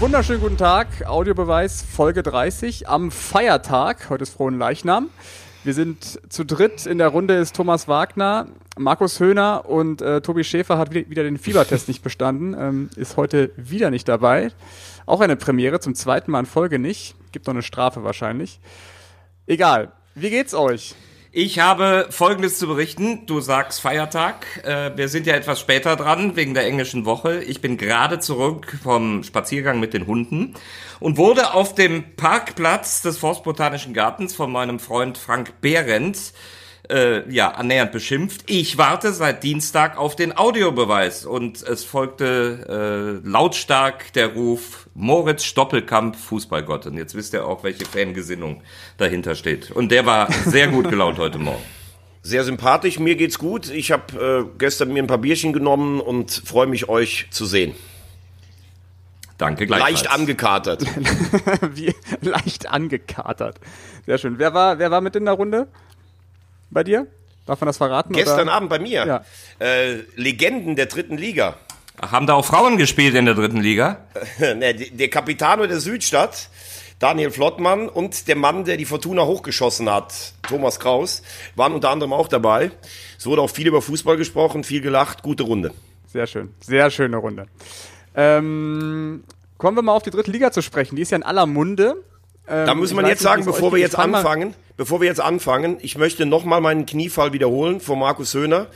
Wunderschönen guten Tag, Audiobeweis Folge 30 am Feiertag. Heute ist Frohen Leichnam. Wir sind zu dritt. In der Runde ist Thomas Wagner, Markus Höhner und äh, Tobi Schäfer hat wieder den Fiebertest nicht bestanden, ähm, ist heute wieder nicht dabei. Auch eine Premiere, zum zweiten Mal in Folge nicht. Gibt noch eine Strafe wahrscheinlich. Egal. Wie geht's euch? Ich habe Folgendes zu berichten. Du sagst Feiertag. Äh, wir sind ja etwas später dran wegen der englischen Woche. Ich bin gerade zurück vom Spaziergang mit den Hunden und wurde auf dem Parkplatz des Forstbotanischen Gartens von meinem Freund Frank Behrendt äh, ja, annähernd beschimpft. Ich warte seit Dienstag auf den Audiobeweis und es folgte äh, lautstark der Ruf Moritz Stoppelkamp, Fußballgott. Und jetzt wisst ihr auch, welche Fangesinnung dahinter steht. Und der war sehr gut gelaunt heute Morgen. Sehr sympathisch, mir geht's gut. Ich habe äh, gestern mir ein paar Bierchen genommen und freue mich, euch zu sehen. Danke gleichfalls. Leicht angekatert. Wie, leicht angekatert. Sehr schön. Wer war, wer war mit in der Runde? Bei dir? Darf man das verraten? Gestern oder? Abend bei mir. Ja. Äh, Legenden der dritten Liga. Haben da auch Frauen gespielt in der dritten Liga? ne, der Capitano der Südstadt, Daniel Flottmann und der Mann, der die Fortuna hochgeschossen hat, Thomas Kraus, waren unter anderem auch dabei. Es wurde auch viel über Fußball gesprochen, viel gelacht, gute Runde. Sehr schön, sehr schöne Runde. Ähm, kommen wir mal auf die dritte Liga zu sprechen. Die ist ja in aller Munde. Ähm, da muss man jetzt sagen, bevor wir jetzt anfangen, bevor wir jetzt anfangen, ich möchte nochmal meinen Kniefall wiederholen vor Markus Höhner.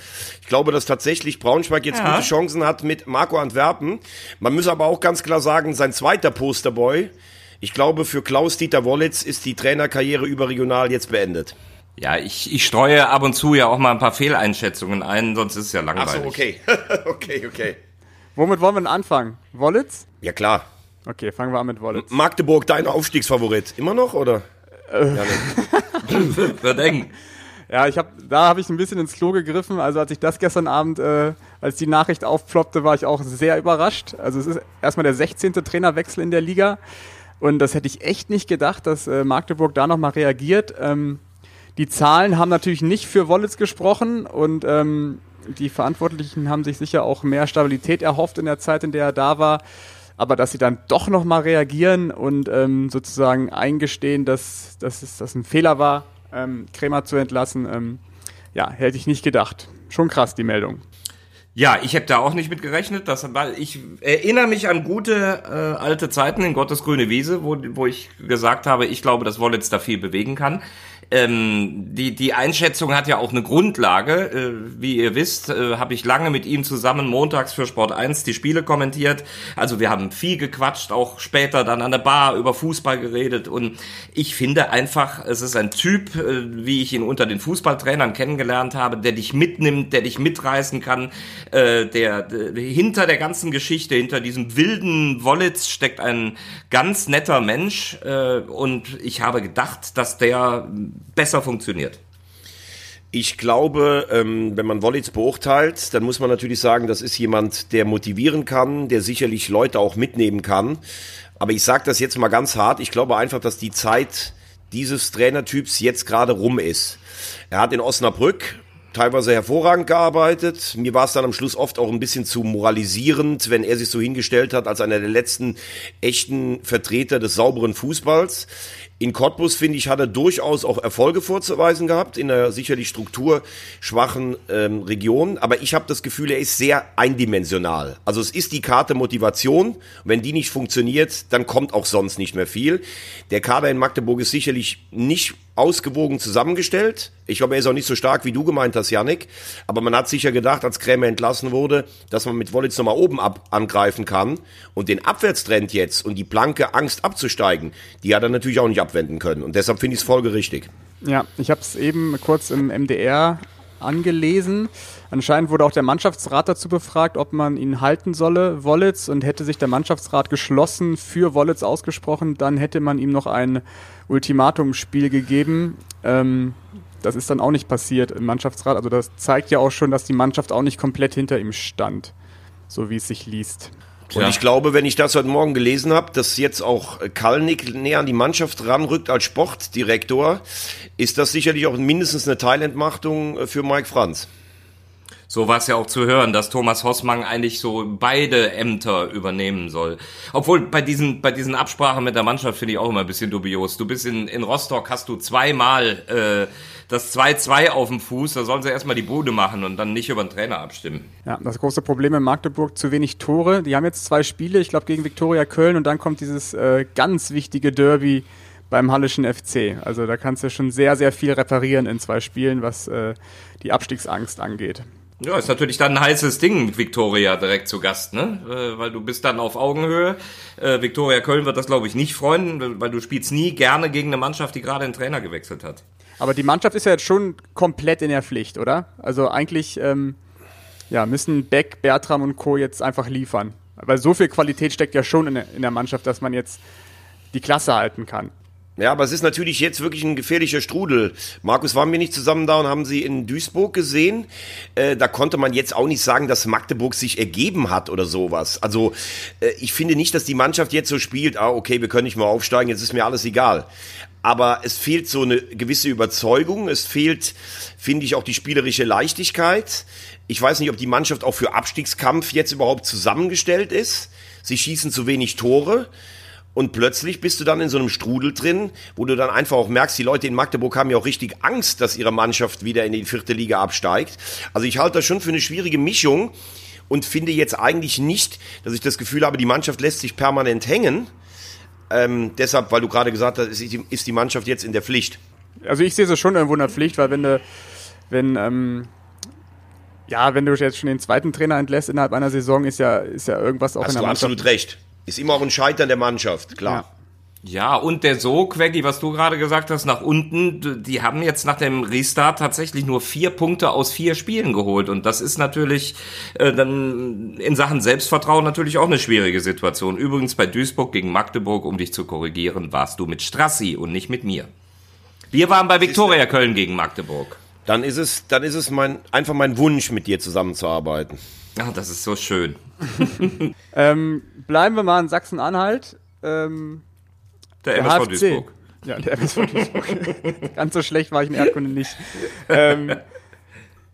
Ich glaube, dass tatsächlich Braunschweig jetzt ja. gute Chancen hat mit Marco Antwerpen. Man muss aber auch ganz klar sagen, sein zweiter Posterboy, ich glaube, für Klaus-Dieter Wollitz ist die Trainerkarriere überregional jetzt beendet. Ja, ich, ich streue ab und zu ja auch mal ein paar Fehleinschätzungen ein, sonst ist es ja langweilig. Ach so, okay. okay, okay. Womit wollen wir denn anfangen? Wollitz? Ja, klar. Okay, fangen wir an mit Wollitz. Magdeburg, dein Aufstiegsfavorit. Immer noch, oder? Äh. Ja, Wird eng. Ja, ich hab, da habe ich ein bisschen ins Klo gegriffen. Also als ich das gestern Abend, äh, als die Nachricht aufploppte, war ich auch sehr überrascht. Also es ist erstmal der 16. Trainerwechsel in der Liga. Und das hätte ich echt nicht gedacht, dass äh, Magdeburg da nochmal reagiert. Ähm, die Zahlen haben natürlich nicht für Wollitz gesprochen und ähm, die Verantwortlichen haben sich sicher auch mehr Stabilität erhofft in der Zeit, in der er da war aber dass sie dann doch nochmal reagieren und ähm, sozusagen eingestehen, dass, dass es das ein Fehler war, ähm, Krämer zu entlassen, ähm, ja, hätte ich nicht gedacht. Schon krass, die Meldung. Ja, ich habe da auch nicht mit gerechnet. Dass, ich erinnere mich an gute äh, alte Zeiten in Gottes grüne Wiese, wo, wo ich gesagt habe, ich glaube, dass Wollitz da viel bewegen kann ähm, die, die Einschätzung hat ja auch eine Grundlage. Äh, wie ihr wisst, äh, habe ich lange mit ihm zusammen montags für Sport 1 die Spiele kommentiert. Also wir haben viel gequatscht, auch später dann an der Bar über Fußball geredet. Und ich finde einfach, es ist ein Typ, äh, wie ich ihn unter den Fußballtrainern kennengelernt habe, der dich mitnimmt, der dich mitreißen kann, äh, der, der hinter der ganzen Geschichte, hinter diesem wilden Wollitz steckt ein ganz netter Mensch. Äh, und ich habe gedacht, dass der besser funktioniert? Ich glaube, ähm, wenn man Wollitz beurteilt, dann muss man natürlich sagen, das ist jemand, der motivieren kann, der sicherlich Leute auch mitnehmen kann. Aber ich sage das jetzt mal ganz hart. Ich glaube einfach, dass die Zeit dieses Trainertyps jetzt gerade rum ist. Er hat in Osnabrück teilweise hervorragend gearbeitet. Mir war es dann am Schluss oft auch ein bisschen zu moralisierend, wenn er sich so hingestellt hat als einer der letzten echten Vertreter des sauberen Fußballs. In Cottbus, finde ich, hat er durchaus auch Erfolge vorzuweisen gehabt, in einer sicherlich strukturschwachen ähm, Region. Aber ich habe das Gefühl, er ist sehr eindimensional. Also es ist die Karte Motivation. Wenn die nicht funktioniert, dann kommt auch sonst nicht mehr viel. Der Kader in Magdeburg ist sicherlich nicht ausgewogen zusammengestellt. Ich glaube, er ist auch nicht so stark, wie du gemeint hast, Yannick. Aber man hat sicher gedacht, als Krämer entlassen wurde, dass man mit Wollitz nochmal oben ab angreifen kann. Und den Abwärtstrend jetzt und die blanke Angst abzusteigen, die hat er natürlich auch nicht abwenden können. Und deshalb finde ich es folgerichtig. Ja, ich habe es eben kurz im MDR angelesen. Anscheinend wurde auch der Mannschaftsrat dazu befragt, ob man ihn halten solle, Wollitz, und hätte sich der Mannschaftsrat geschlossen für Wollitz ausgesprochen, dann hätte man ihm noch ein Ultimatumspiel gegeben. Ähm, das ist dann auch nicht passiert im Mannschaftsrat. Also das zeigt ja auch schon, dass die Mannschaft auch nicht komplett hinter ihm stand, so wie es sich liest. Und ich glaube, wenn ich das heute Morgen gelesen habe, dass jetzt auch Kalnick näher an die Mannschaft ranrückt als Sportdirektor, ist das sicherlich auch mindestens eine Teilentmachtung für Mike Franz. So war es ja auch zu hören, dass Thomas Hossmann eigentlich so beide Ämter übernehmen soll. Obwohl bei diesen, bei diesen Absprachen mit der Mannschaft finde ich auch immer ein bisschen dubios. Du bist in, in Rostock, hast du zweimal äh, das 2-2 auf dem Fuß, da sollen sie erstmal die Bude machen und dann nicht über den Trainer abstimmen. Ja, das große Problem in Magdeburg, zu wenig Tore. Die haben jetzt zwei Spiele, ich glaube gegen Viktoria Köln und dann kommt dieses äh, ganz wichtige Derby beim Hallischen FC. Also da kannst du schon sehr, sehr viel reparieren in zwei Spielen, was äh, die Abstiegsangst angeht. Ja, ist natürlich dann ein heißes Ding mit Viktoria direkt zu Gast, ne? Äh, weil du bist dann auf Augenhöhe. Äh, Viktoria Köln wird das, glaube ich, nicht freuen, weil du spielst nie gerne gegen eine Mannschaft, die gerade einen Trainer gewechselt hat. Aber die Mannschaft ist ja jetzt schon komplett in der Pflicht, oder? Also eigentlich ähm, ja, müssen Beck, Bertram und Co. jetzt einfach liefern. Weil so viel Qualität steckt ja schon in der, in der Mannschaft, dass man jetzt die Klasse halten kann. Ja, aber es ist natürlich jetzt wirklich ein gefährlicher Strudel. Markus, waren wir nicht zusammen da und haben sie in Duisburg gesehen? Äh, da konnte man jetzt auch nicht sagen, dass Magdeburg sich ergeben hat oder sowas. Also äh, ich finde nicht, dass die Mannschaft jetzt so spielt, ah, okay, wir können nicht mehr aufsteigen, jetzt ist mir alles egal. Aber es fehlt so eine gewisse Überzeugung, es fehlt, finde ich, auch die spielerische Leichtigkeit. Ich weiß nicht, ob die Mannschaft auch für Abstiegskampf jetzt überhaupt zusammengestellt ist. Sie schießen zu wenig Tore. Und plötzlich bist du dann in so einem Strudel drin, wo du dann einfach auch merkst, die Leute in Magdeburg haben ja auch richtig Angst, dass ihre Mannschaft wieder in die vierte Liga absteigt. Also ich halte das schon für eine schwierige Mischung und finde jetzt eigentlich nicht, dass ich das Gefühl habe, die Mannschaft lässt sich permanent hängen. Ähm, deshalb, weil du gerade gesagt hast, ist die Mannschaft jetzt in der Pflicht. Also ich sehe es schon irgendwo in der Pflicht, weil wenn du, wenn, ähm, ja, wenn du jetzt schon den zweiten Trainer entlässt innerhalb einer Saison, ist ja, ist ja irgendwas auch Hast in der du Mannschaft. absolut recht. Ist immer auch ein Scheitern der Mannschaft, klar. Ja, und der Sog, Queggy, was du gerade gesagt hast, nach unten, die haben jetzt nach dem Restart tatsächlich nur vier Punkte aus vier Spielen geholt. Und das ist natürlich äh, dann in Sachen Selbstvertrauen natürlich auch eine schwierige Situation. Übrigens bei Duisburg gegen Magdeburg, um dich zu korrigieren, warst du mit Strassi und nicht mit mir. Wir waren bei Viktoria Köln gegen Magdeburg. Dann ist es, dann ist es mein, einfach mein Wunsch, mit dir zusammenzuarbeiten. Ah, das ist so schön. Ähm, bleiben wir mal in Sachsen-Anhalt. Ähm, Der, Der MSV HFC. Duisburg. ja, der MSV Duisburg. Ganz so schlecht war ich in Erdkunde nicht. Ähm,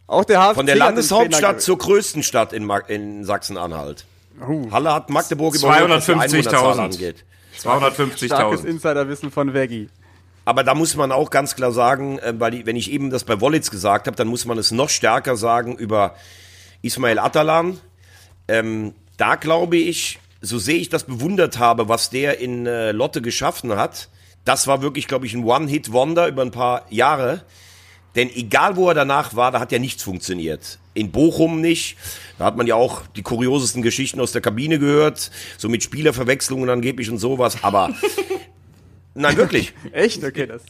auch der HFC Von der Landeshauptstadt zur größten Stadt in, in Sachsen-Anhalt. Uh, Halle hat Magdeburg überholt, was die 250.000. Einwohnerzahl angeht. starkes 250.000. Insiderwissen von Veggie. Aber da muss man auch ganz klar sagen, äh, weil ich, wenn ich eben das bei Wollitz gesagt habe, dann muss man es noch stärker sagen über Ismail Atalan. Ähm, da glaube ich, so sehr ich das bewundert habe, was der in äh, Lotte geschaffen hat, das war wirklich, glaube ich, ein One-Hit-Wonder über ein paar Jahre. Denn egal wo er danach war, da hat ja nichts funktioniert. In Bochum nicht. Da hat man ja auch die kuriosesten Geschichten aus der Kabine gehört. So mit Spielerverwechslungen angeblich und sowas. Aber nein, wirklich. Echt? Okay, das.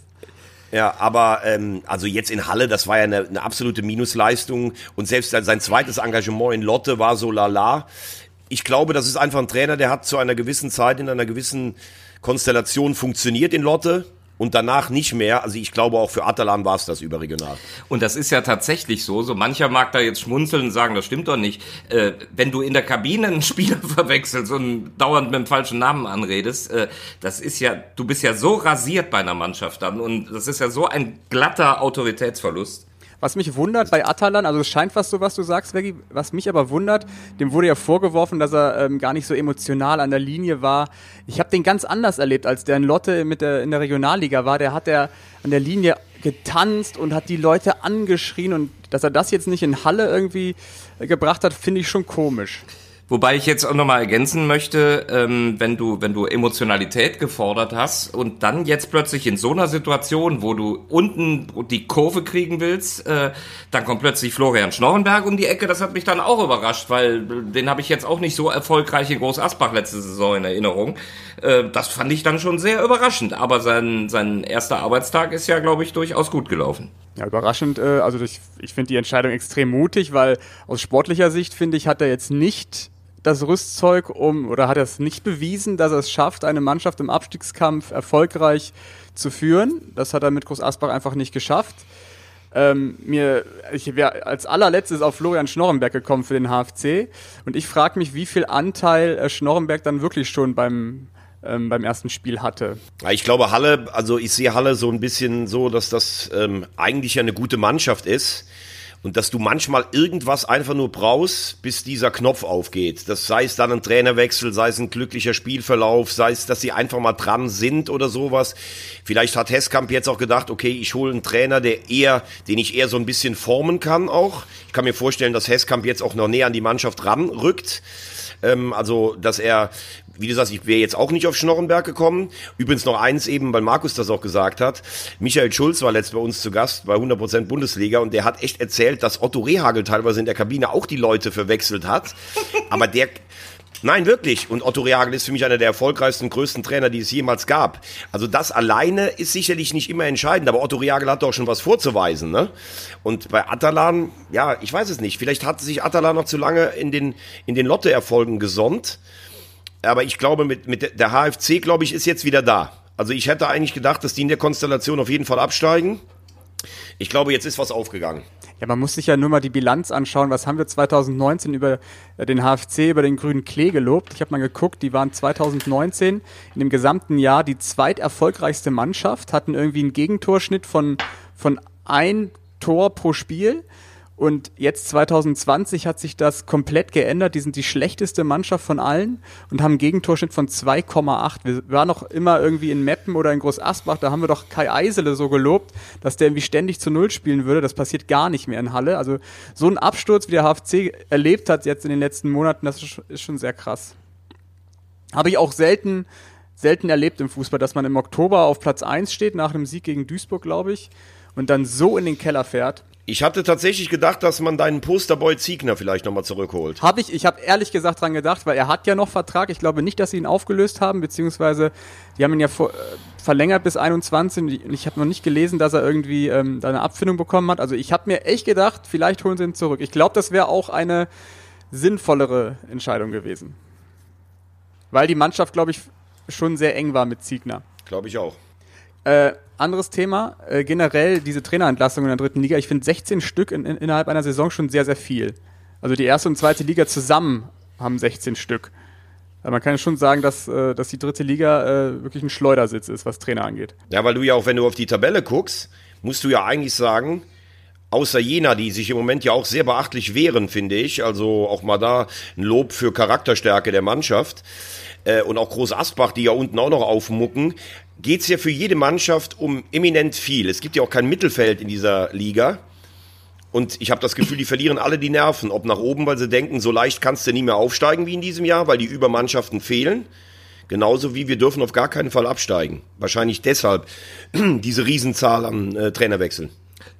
Ja, aber ähm, also jetzt in Halle, das war ja eine, eine absolute Minusleistung. Und selbst sein zweites Engagement in Lotte war so lala. Ich glaube, das ist einfach ein Trainer, der hat zu einer gewissen Zeit in einer gewissen Konstellation funktioniert in Lotte und danach nicht mehr. Also ich glaube auch für Atalan war es das überregional. Und das ist ja tatsächlich so. So mancher mag da jetzt schmunzeln und sagen, das stimmt doch nicht. Äh, wenn du in der Kabine einen Spieler verwechselst und dauernd mit dem falschen Namen anredest, äh, das ist ja, du bist ja so rasiert bei einer Mannschaft dann und das ist ja so ein glatter Autoritätsverlust. Was mich wundert bei Atalan, also es scheint was so, was du sagst, Veggie, was mich aber wundert, dem wurde ja vorgeworfen, dass er ähm, gar nicht so emotional an der Linie war. Ich habe den ganz anders erlebt, als der in Lotte mit der, in der Regionalliga war. Der hat er an der Linie getanzt und hat die Leute angeschrien und dass er das jetzt nicht in Halle irgendwie äh, gebracht hat, finde ich schon komisch. Wobei ich jetzt auch nochmal ergänzen möchte, ähm, wenn du, wenn du Emotionalität gefordert hast und dann jetzt plötzlich in so einer Situation, wo du unten die Kurve kriegen willst, äh, dann kommt plötzlich Florian Schnorrenberg um die Ecke. Das hat mich dann auch überrascht, weil den habe ich jetzt auch nicht so erfolgreich in Groß Asbach letzte Saison in Erinnerung. Äh, das fand ich dann schon sehr überraschend. Aber sein, sein erster Arbeitstag ist ja, glaube ich, durchaus gut gelaufen. Ja, überraschend. Äh, also ich, ich finde die Entscheidung extrem mutig, weil aus sportlicher Sicht finde ich, hat er jetzt nicht das Rüstzeug um oder hat er es nicht bewiesen, dass er es schafft, eine Mannschaft im Abstiegskampf erfolgreich zu führen. Das hat er mit Groß Asbach einfach nicht geschafft. Ähm, mir, ich wäre als allerletztes auf Florian Schnorrenberg gekommen für den HFC und ich frage mich, wie viel Anteil äh, Schnorrenberg dann wirklich schon beim ähm, beim ersten Spiel hatte. Ich glaube, Halle, also ich sehe Halle so ein bisschen so, dass das ähm, eigentlich eine gute Mannschaft ist. Und dass du manchmal irgendwas einfach nur brauchst, bis dieser Knopf aufgeht. Das sei es dann ein Trainerwechsel, sei es ein glücklicher Spielverlauf, sei es, dass sie einfach mal dran sind oder sowas. Vielleicht hat Hesskamp jetzt auch gedacht, okay, ich hole einen Trainer, der eher, den ich eher so ein bisschen formen kann auch. Ich kann mir vorstellen, dass Hesskamp jetzt auch noch näher an die Mannschaft ranrückt. Ähm, also, dass er, wie du sagst, ich wäre jetzt auch nicht auf Schnorrenberg gekommen. Übrigens noch eins eben, weil Markus das auch gesagt hat. Michael Schulz war letzt bei uns zu Gast bei 100% Bundesliga und der hat echt erzählt, dass Otto Rehagel teilweise in der Kabine auch die Leute verwechselt hat. Aber der, Nein, wirklich. Und Otto Rehagel ist für mich einer der erfolgreichsten, größten Trainer, die es jemals gab. Also das alleine ist sicherlich nicht immer entscheidend, aber Otto Rehagel hat doch schon was vorzuweisen. Ne? Und bei Atalan, ja, ich weiß es nicht. Vielleicht hat sich Atalan noch zu lange in den, in den Lotte-Erfolgen gesonnt. Aber ich glaube, mit, mit der HFC, glaube ich, ist jetzt wieder da. Also ich hätte eigentlich gedacht, dass die in der Konstellation auf jeden Fall absteigen. Ich glaube, jetzt ist was aufgegangen. Ja, man muss sich ja nur mal die Bilanz anschauen. Was haben wir 2019 über den HFC, über den grünen Klee gelobt? Ich habe mal geguckt, die waren 2019 in dem gesamten Jahr die zweiterfolgreichste Mannschaft, hatten irgendwie einen Gegentorschnitt von, von ein Tor pro Spiel und jetzt 2020 hat sich das komplett geändert. Die sind die schlechteste Mannschaft von allen und haben einen Gegentorschnitt von 2,8. Wir waren noch immer irgendwie in Meppen oder in Groß Asbach. Da haben wir doch Kai Eisele so gelobt, dass der irgendwie ständig zu Null spielen würde. Das passiert gar nicht mehr in Halle. Also so ein Absturz, wie der HFC erlebt hat jetzt in den letzten Monaten, das ist schon sehr krass. Habe ich auch selten, selten erlebt im Fußball, dass man im Oktober auf Platz 1 steht, nach einem Sieg gegen Duisburg, glaube ich, und dann so in den Keller fährt. Ich hatte tatsächlich gedacht, dass man deinen Posterboy Ziegner vielleicht nochmal zurückholt. Habe ich, ich habe ehrlich gesagt dran gedacht, weil er hat ja noch Vertrag. Ich glaube nicht, dass sie ihn aufgelöst haben, beziehungsweise die haben ihn ja vor, äh, verlängert bis 21. Ich habe noch nicht gelesen, dass er irgendwie ähm, da eine Abfindung bekommen hat. Also ich habe mir echt gedacht, vielleicht holen sie ihn zurück. Ich glaube, das wäre auch eine sinnvollere Entscheidung gewesen. Weil die Mannschaft, glaube ich, schon sehr eng war mit Ziegner. Glaube ich auch. Äh, anderes Thema, äh, generell diese Trainerentlassung in der dritten Liga. Ich finde 16 Stück in, in, innerhalb einer Saison schon sehr, sehr viel. Also die erste und zweite Liga zusammen haben 16 Stück. Aber man kann schon sagen, dass, äh, dass die dritte Liga äh, wirklich ein Schleudersitz ist, was Trainer angeht. Ja, weil du ja auch, wenn du auf die Tabelle guckst, musst du ja eigentlich sagen, außer Jena, die sich im Moment ja auch sehr beachtlich wehren, finde ich. Also auch mal da ein Lob für Charakterstärke der Mannschaft. Äh, und auch Groß Asbach, die ja unten auch noch aufmucken geht es ja für jede Mannschaft um eminent viel. Es gibt ja auch kein Mittelfeld in dieser Liga. Und ich habe das Gefühl, die verlieren alle die Nerven. Ob nach oben, weil sie denken, so leicht kannst du nie mehr aufsteigen wie in diesem Jahr, weil die Übermannschaften fehlen. Genauso wie wir dürfen auf gar keinen Fall absteigen. Wahrscheinlich deshalb diese Riesenzahl an äh, Trainerwechseln.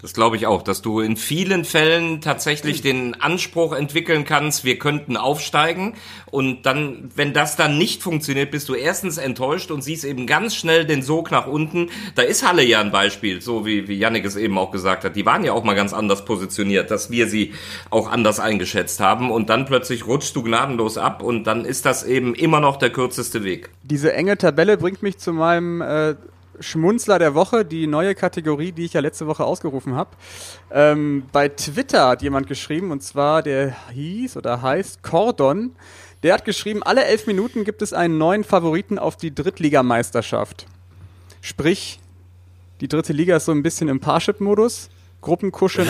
Das glaube ich auch, dass du in vielen Fällen tatsächlich den Anspruch entwickeln kannst, wir könnten aufsteigen. Und dann, wenn das dann nicht funktioniert, bist du erstens enttäuscht und siehst eben ganz schnell den Sog nach unten. Da ist Halle ja ein Beispiel, so wie, wie Yannick es eben auch gesagt hat. Die waren ja auch mal ganz anders positioniert, dass wir sie auch anders eingeschätzt haben. Und dann plötzlich rutschst du gnadenlos ab und dann ist das eben immer noch der kürzeste Weg. Diese enge Tabelle bringt mich zu meinem äh Schmunzler der Woche, die neue Kategorie, die ich ja letzte Woche ausgerufen habe. Ähm, bei Twitter hat jemand geschrieben, und zwar der hieß oder heißt Cordon. Der hat geschrieben, alle elf Minuten gibt es einen neuen Favoriten auf die Drittligameisterschaft. Sprich, die dritte Liga ist so ein bisschen im Parship-Modus. Gruppenkuscheln,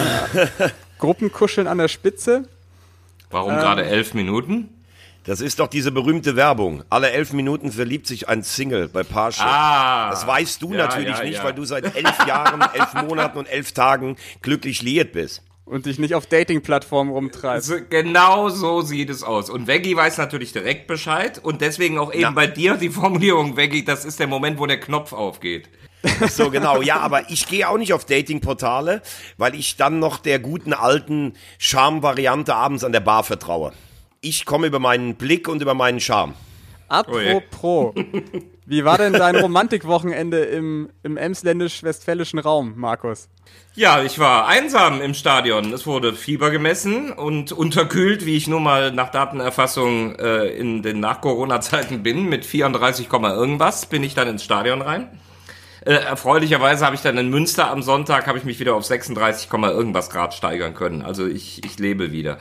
Gruppenkuscheln an der Spitze. Warum ähm, gerade elf Minuten? Das ist doch diese berühmte Werbung. Alle elf Minuten verliebt sich ein Single bei Parship. Ah, das weißt du ja, natürlich ja, nicht, ja. weil du seit elf Jahren, elf Monaten und elf Tagen glücklich liiert bist. Und dich nicht auf Dating-Plattformen rumtreibst. genau so sieht es aus. Und Veggie weiß natürlich direkt Bescheid. Und deswegen auch eben bei dir die Formulierung, Veggie, das ist der Moment, wo der Knopf aufgeht. So, genau. Ja, aber ich gehe auch nicht auf Dating-Portale, weil ich dann noch der guten alten Charme-Variante abends an der Bar vertraue. Ich komme über meinen Blick und über meinen Charme. Apropos, wie war denn dein Romantikwochenende im, im emsländisch-westfälischen Raum, Markus? Ja, ich war einsam im Stadion. Es wurde Fieber gemessen und unterkühlt, wie ich nun mal nach Datenerfassung äh, in den Nach-Corona-Zeiten bin, mit 34, irgendwas, bin ich dann ins Stadion rein. Äh, erfreulicherweise habe ich dann in Münster am Sonntag, habe ich mich wieder auf 36, irgendwas Grad steigern können. Also ich, ich lebe wieder.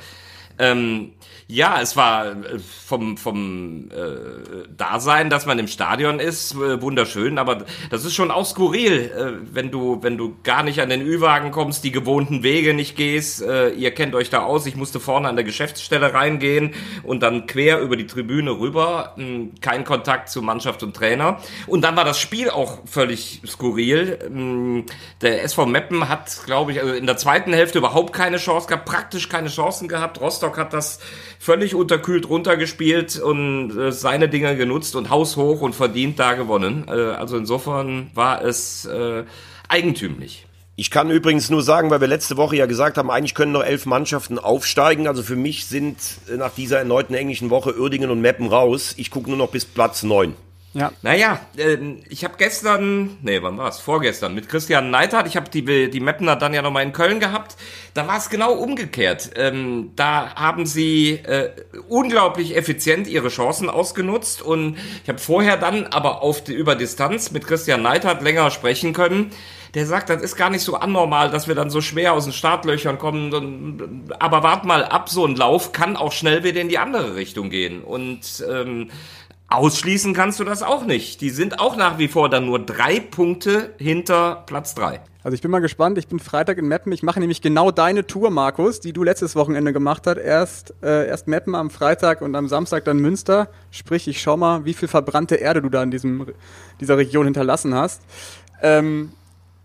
Ähm, ja, es war äh, vom, vom äh, Dasein, dass man im Stadion ist, äh, wunderschön, aber das ist schon auch skurril, äh, wenn du, wenn du gar nicht an den Ü-Wagen kommst, die gewohnten Wege nicht gehst. Äh, ihr kennt euch da aus, ich musste vorne an der Geschäftsstelle reingehen und dann quer über die Tribüne rüber, hm, kein Kontakt zu Mannschaft und Trainer. Und dann war das Spiel auch völlig skurril. Hm, der SV Meppen hat, glaube ich, also in der zweiten Hälfte überhaupt keine Chance gehabt, praktisch keine Chancen gehabt. Rostock hat das völlig unterkühlt runtergespielt und äh, seine Dinger genutzt und haushoch und verdient da gewonnen. Äh, also insofern war es äh, eigentümlich. Ich kann übrigens nur sagen, weil wir letzte Woche ja gesagt haben, eigentlich können noch elf Mannschaften aufsteigen. Also für mich sind äh, nach dieser erneuten englischen Woche Uerdingen und Meppen raus. Ich gucke nur noch bis Platz neun. Ja. Naja, äh, ich habe gestern, nee, wann war's? Vorgestern mit Christian Neidhardt, ich habe die, die Mapner dann ja nochmal in Köln gehabt. Da war es genau umgekehrt. Ähm, da haben sie äh, unglaublich effizient ihre Chancen ausgenutzt und ich habe vorher dann aber auf die, über Distanz mit Christian Neidhardt länger sprechen können der sagt, das ist gar nicht so anormal, dass wir dann so schwer aus den Startlöchern kommen. Aber wart mal ab, so ein Lauf kann auch schnell wieder in die andere Richtung gehen. Und ähm, Ausschließen kannst du das auch nicht. Die sind auch nach wie vor dann nur drei Punkte hinter Platz drei. Also ich bin mal gespannt. Ich bin Freitag in Meppen. Ich mache nämlich genau deine Tour, Markus, die du letztes Wochenende gemacht hast. Erst, äh, erst Meppen am Freitag und am Samstag dann Münster. Sprich, ich schau mal, wie viel verbrannte Erde du da in diesem, dieser Region hinterlassen hast. Ähm,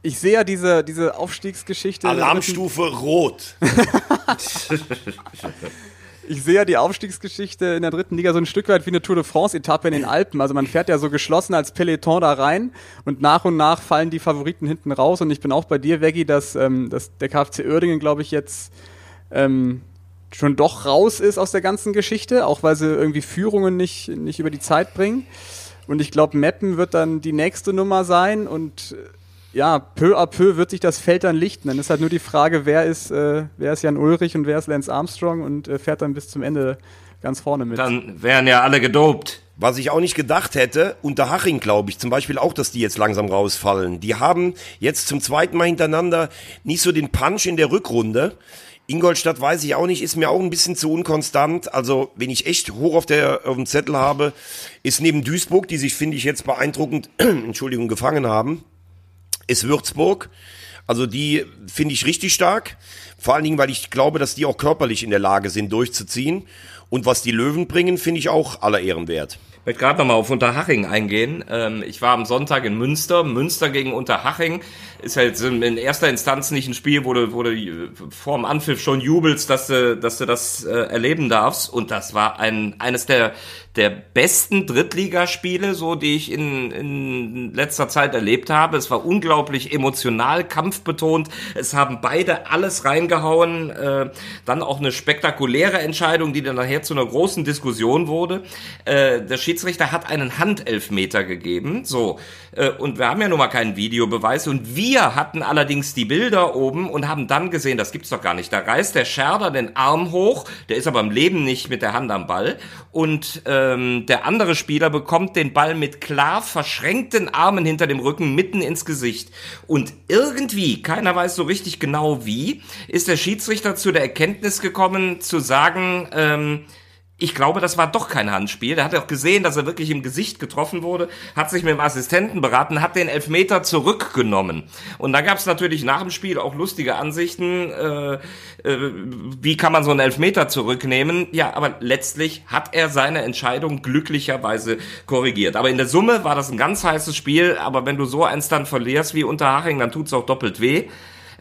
ich sehe ja diese, diese Aufstiegsgeschichte. Alarmstufe rot. ich sehe ja die Aufstiegsgeschichte in der dritten Liga so ein Stück weit wie eine Tour de France-Etappe in den Alpen. Also man fährt ja so geschlossen als Peloton da rein und nach und nach fallen die Favoriten hinten raus. Und ich bin auch bei dir, Veggie, dass, ähm, dass der KfC Oerdingen, glaube ich, jetzt ähm, schon doch raus ist aus der ganzen Geschichte, auch weil sie irgendwie Führungen nicht, nicht über die Zeit bringen. Und ich glaube, Meppen wird dann die nächste Nummer sein und ja, peu à peu wird sich das Feld dann lichten. Dann ist halt nur die Frage, wer ist, äh, wer ist Jan Ulrich und wer ist Lance Armstrong und äh, fährt dann bis zum Ende ganz vorne mit. Dann wären ja alle gedopt. Was ich auch nicht gedacht hätte, unter Haching glaube ich zum Beispiel auch, dass die jetzt langsam rausfallen. Die haben jetzt zum zweiten Mal hintereinander nicht so den Punch in der Rückrunde. Ingolstadt weiß ich auch nicht, ist mir auch ein bisschen zu unkonstant. Also, wenn ich echt hoch auf, der, auf dem Zettel habe, ist neben Duisburg, die sich, finde ich, jetzt beeindruckend, Entschuldigung, gefangen haben, ist Würzburg. Also die finde ich richtig stark. Vor allen Dingen, weil ich glaube, dass die auch körperlich in der Lage sind, durchzuziehen. Und was die Löwen bringen, finde ich auch aller Ehren wert. Ich möchte gerade nochmal auf Unterhaching eingehen. Ähm, ich war am Sonntag in Münster. Münster gegen Unterhaching ist halt in erster Instanz nicht ein Spiel, wo du, wo du vor dem Anpfiff schon jubelst, dass du, dass du das äh, erleben darfst. Und das war ein, eines der der besten Drittligaspiele, so die ich in, in letzter Zeit erlebt habe. Es war unglaublich emotional, kampfbetont. Es haben beide alles reingehauen. Äh, dann auch eine spektakuläre Entscheidung, die dann nachher zu einer großen Diskussion wurde. Äh, der Schiedsrichter hat einen Handelfmeter gegeben. So. Äh, und wir haben ja nun mal keinen Videobeweis. Und wir hatten allerdings die Bilder oben und haben dann gesehen, das gibt's doch gar nicht. Da reißt der Scherder den Arm hoch. Der ist aber im Leben nicht mit der Hand am Ball. Und äh, ähm, der andere Spieler bekommt den Ball mit klar verschränkten Armen hinter dem Rücken mitten ins Gesicht. Und irgendwie, keiner weiß so richtig genau wie, ist der Schiedsrichter zu der Erkenntnis gekommen, zu sagen, ähm, ich glaube, das war doch kein Handspiel. Der hat auch gesehen, dass er wirklich im Gesicht getroffen wurde, hat sich mit dem Assistenten beraten, hat den Elfmeter zurückgenommen. Und da gab es natürlich nach dem Spiel auch lustige Ansichten, äh, äh, wie kann man so einen Elfmeter zurücknehmen? Ja, aber letztlich hat er seine Entscheidung glücklicherweise korrigiert. Aber in der Summe war das ein ganz heißes Spiel, aber wenn du so eins dann verlierst wie Unterhaching, dann tut's auch doppelt weh.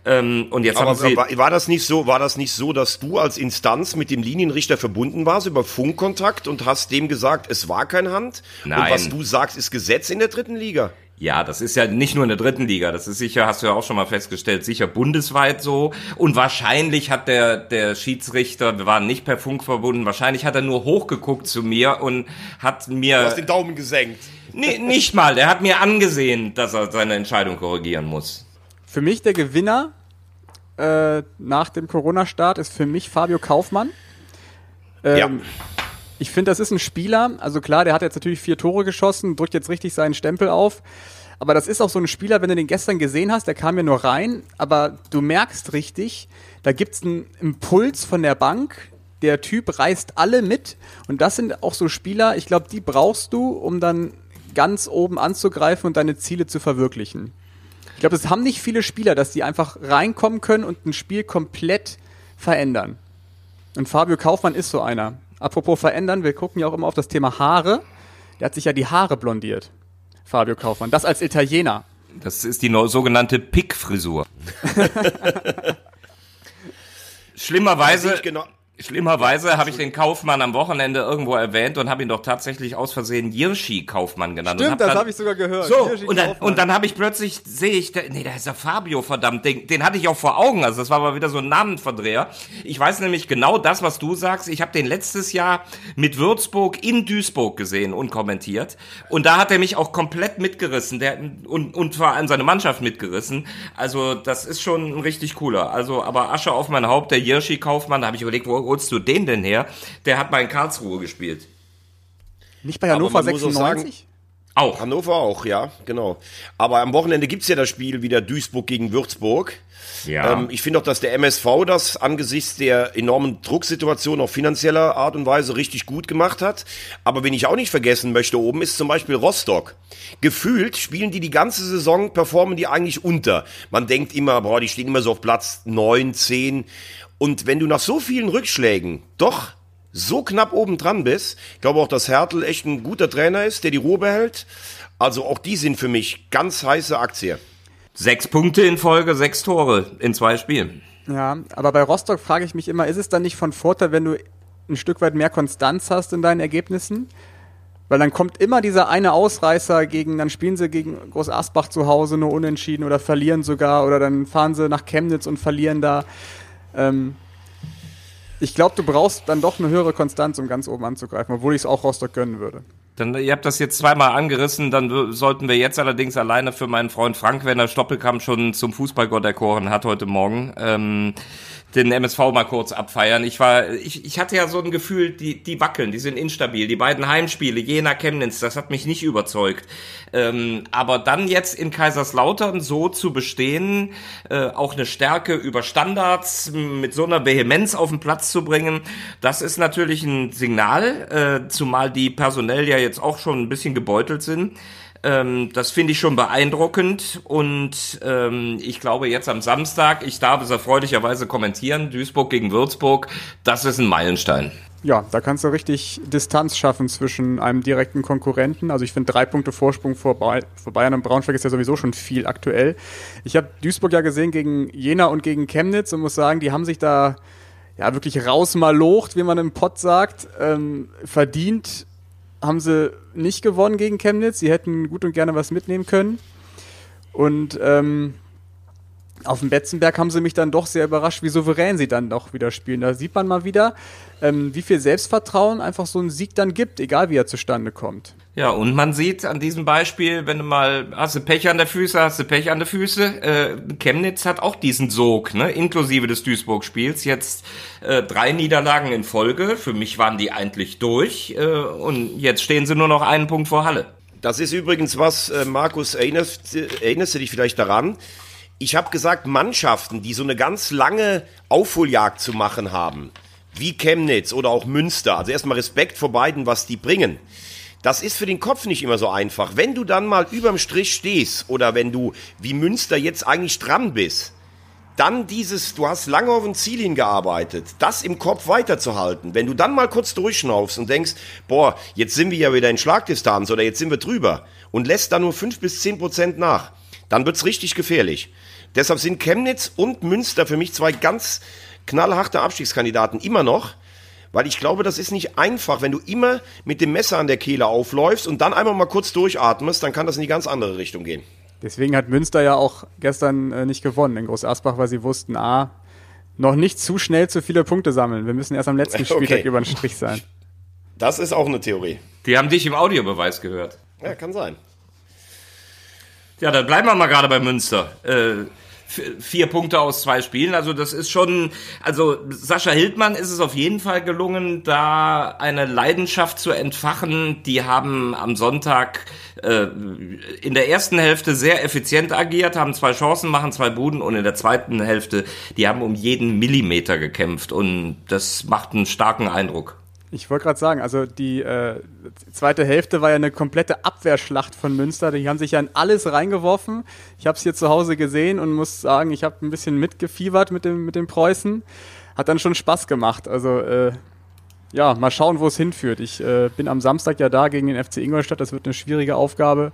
Ähm, und jetzt Aber haben sie war, war das nicht so, war das nicht so, dass du als Instanz mit dem Linienrichter verbunden warst über Funkkontakt und hast dem gesagt, es war kein Hand? Nein. Und was du sagst, ist Gesetz in der dritten Liga? Ja, das ist ja nicht nur in der dritten Liga, das ist sicher, hast du ja auch schon mal festgestellt, sicher bundesweit so. Und wahrscheinlich hat der, der Schiedsrichter, wir waren nicht per Funk verbunden, wahrscheinlich hat er nur hochgeguckt zu mir und hat mir. Du hast den Daumen gesenkt. Nee, nicht mal, der hat mir angesehen, dass er seine Entscheidung korrigieren muss. Für mich der Gewinner äh, nach dem Corona-Start ist für mich Fabio Kaufmann. Ähm, ja. Ich finde, das ist ein Spieler, also klar, der hat jetzt natürlich vier Tore geschossen, drückt jetzt richtig seinen Stempel auf. Aber das ist auch so ein Spieler, wenn du den gestern gesehen hast, der kam ja nur rein, aber du merkst richtig, da gibt es einen Impuls von der Bank, der Typ reißt alle mit. Und das sind auch so Spieler, ich glaube, die brauchst du, um dann ganz oben anzugreifen und deine Ziele zu verwirklichen. Ich glaube, es haben nicht viele Spieler, dass die einfach reinkommen können und ein Spiel komplett verändern. Und Fabio Kaufmann ist so einer. Apropos verändern, wir gucken ja auch immer auf das Thema Haare. Der hat sich ja die Haare blondiert. Fabio Kaufmann. Das als Italiener. Das ist die sogenannte Pick-Frisur. Schlimmerweise. Genau, Schlimmerweise habe ich den Kaufmann am Wochenende irgendwo erwähnt und habe ihn doch tatsächlich aus Versehen Jirschi Kaufmann genannt. Stimmt, das habe ich sogar gehört. So, und dann, und dann habe ich plötzlich, sehe ich, nee, da ist der Fabio, verdammt, den, den hatte ich auch vor Augen, also das war aber wieder so ein Namenverdreher. Ich weiß nämlich genau das, was du sagst, ich habe den letztes Jahr mit Würzburg in Duisburg gesehen und kommentiert und da hat er mich auch komplett mitgerissen. Der, und, und vor allem seine Mannschaft mitgerissen, also das ist schon ein richtig cooler, also aber Asche auf mein Haupt, der Jirschi Kaufmann, da habe ich überlegt, wo holst du den denn her? Der hat mal in Karlsruhe gespielt. Nicht bei Hannover 96? Auch. Hannover auch, ja, genau. Aber am Wochenende gibt's ja das Spiel wieder Duisburg gegen Würzburg. Ja. Ähm, ich finde auch, dass der MSV das angesichts der enormen Drucksituation auf finanzieller Art und Weise richtig gut gemacht hat. Aber wen ich auch nicht vergessen möchte oben, ist zum Beispiel Rostock. Gefühlt spielen die die ganze Saison, performen die eigentlich unter. Man denkt immer, boah, die stehen immer so auf Platz neun, zehn. Und wenn du nach so vielen Rückschlägen doch so knapp oben dran bist, ich glaube auch, dass Hertel echt ein guter Trainer ist, der die Ruhe behält. Also auch die sind für mich ganz heiße Aktie. Sechs Punkte in Folge, sechs Tore in zwei Spielen. Ja, aber bei Rostock frage ich mich immer, ist es dann nicht von Vorteil, wenn du ein Stück weit mehr Konstanz hast in deinen Ergebnissen? Weil dann kommt immer dieser eine Ausreißer gegen, dann spielen sie gegen Groß Asbach zu Hause nur unentschieden oder verlieren sogar oder dann fahren sie nach Chemnitz und verlieren da. Ähm, ich glaube, du brauchst dann doch eine höhere Konstanz, um ganz oben anzugreifen, obwohl ich es auch Rostock gönnen würde. Dann, ihr habt das jetzt zweimal angerissen, dann sollten wir jetzt allerdings alleine für meinen Freund Frank, wenn er Stoppelkamp schon zum Fußballgott erkoren hat heute Morgen, ähm, den MSV mal kurz abfeiern. Ich war, ich, ich hatte ja so ein Gefühl, die, die wackeln, die sind instabil. Die beiden Heimspiele, Jena Chemnitz, das hat mich nicht überzeugt. Ähm, aber dann jetzt in Kaiserslautern so zu bestehen, äh, auch eine Stärke über Standards mit so einer Vehemenz auf den Platz zu bringen, das ist natürlich ein Signal, äh, zumal die personell ja jetzt auch schon ein bisschen gebeutelt sind. Ähm, das finde ich schon beeindruckend und ähm, ich glaube jetzt am Samstag, ich darf es erfreulicherweise kommentieren, Duisburg gegen Würzburg, das ist ein Meilenstein. Ja, da kannst du richtig Distanz schaffen zwischen einem direkten Konkurrenten. Also ich finde drei Punkte Vorsprung vor, vor Bayern und Braunschweig ist ja sowieso schon viel aktuell. Ich habe Duisburg ja gesehen gegen Jena und gegen Chemnitz und muss sagen, die haben sich da ja wirklich rausmalocht, wie man im Pott sagt, ähm, verdient haben sie nicht gewonnen gegen Chemnitz. Sie hätten gut und gerne was mitnehmen können. Und ähm, auf dem Betzenberg haben sie mich dann doch sehr überrascht, wie souverän sie dann doch wieder spielen. Da sieht man mal wieder, ähm, wie viel Selbstvertrauen einfach so ein Sieg dann gibt, egal wie er zustande kommt. Ja, und man sieht an diesem Beispiel, wenn du mal, hast du Pech an der Füße, hast du Pech an der Füße, äh, Chemnitz hat auch diesen Sog, ne, inklusive des Duisburg-Spiels, jetzt äh, drei Niederlagen in Folge, für mich waren die eigentlich durch, äh, und jetzt stehen sie nur noch einen Punkt vor Halle. Das ist übrigens was, äh, Markus, erinnerst, erinnerst du dich vielleicht daran? Ich habe gesagt, Mannschaften, die so eine ganz lange Aufholjagd zu machen haben, wie Chemnitz oder auch Münster, also erstmal Respekt vor beiden, was die bringen das ist für den Kopf nicht immer so einfach. Wenn du dann mal überm Strich stehst oder wenn du wie Münster jetzt eigentlich dran bist, dann dieses, du hast lange auf ein Ziel hingearbeitet, das im Kopf weiterzuhalten. Wenn du dann mal kurz durchschnaufst und denkst, boah, jetzt sind wir ja wieder in Schlagdistanz oder jetzt sind wir drüber und lässt da nur fünf bis zehn Prozent nach, dann wird's richtig gefährlich. Deshalb sind Chemnitz und Münster für mich zwei ganz knallharte Abstiegskandidaten immer noch. Weil ich glaube, das ist nicht einfach. Wenn du immer mit dem Messer an der Kehle aufläufst und dann einmal mal kurz durchatmest, dann kann das in die ganz andere Richtung gehen. Deswegen hat Münster ja auch gestern äh, nicht gewonnen in Groß Asbach, weil sie wussten, ah, noch nicht zu schnell zu viele Punkte sammeln. Wir müssen erst am letzten Spieltag okay. über den Strich sein. Das ist auch eine Theorie. Die haben dich im Audiobeweis gehört. Ja, kann sein. Ja, dann bleiben wir mal gerade bei Münster. Äh, vier Punkte aus zwei Spielen. Also das ist schon, also Sascha Hildmann ist es auf jeden Fall gelungen, da eine Leidenschaft zu entfachen. Die haben am Sonntag äh, in der ersten Hälfte sehr effizient agiert, haben zwei Chancen, machen zwei Buden und in der zweiten Hälfte, die haben um jeden Millimeter gekämpft und das macht einen starken Eindruck. Ich wollte gerade sagen, also die äh, zweite Hälfte war ja eine komplette Abwehrschlacht von Münster. Die haben sich ja in alles reingeworfen. Ich habe es hier zu Hause gesehen und muss sagen, ich habe ein bisschen mitgefiebert mit dem, mit dem Preußen. Hat dann schon Spaß gemacht. Also äh, ja, mal schauen, wo es hinführt. Ich äh, bin am Samstag ja da gegen den FC Ingolstadt. Das wird eine schwierige Aufgabe.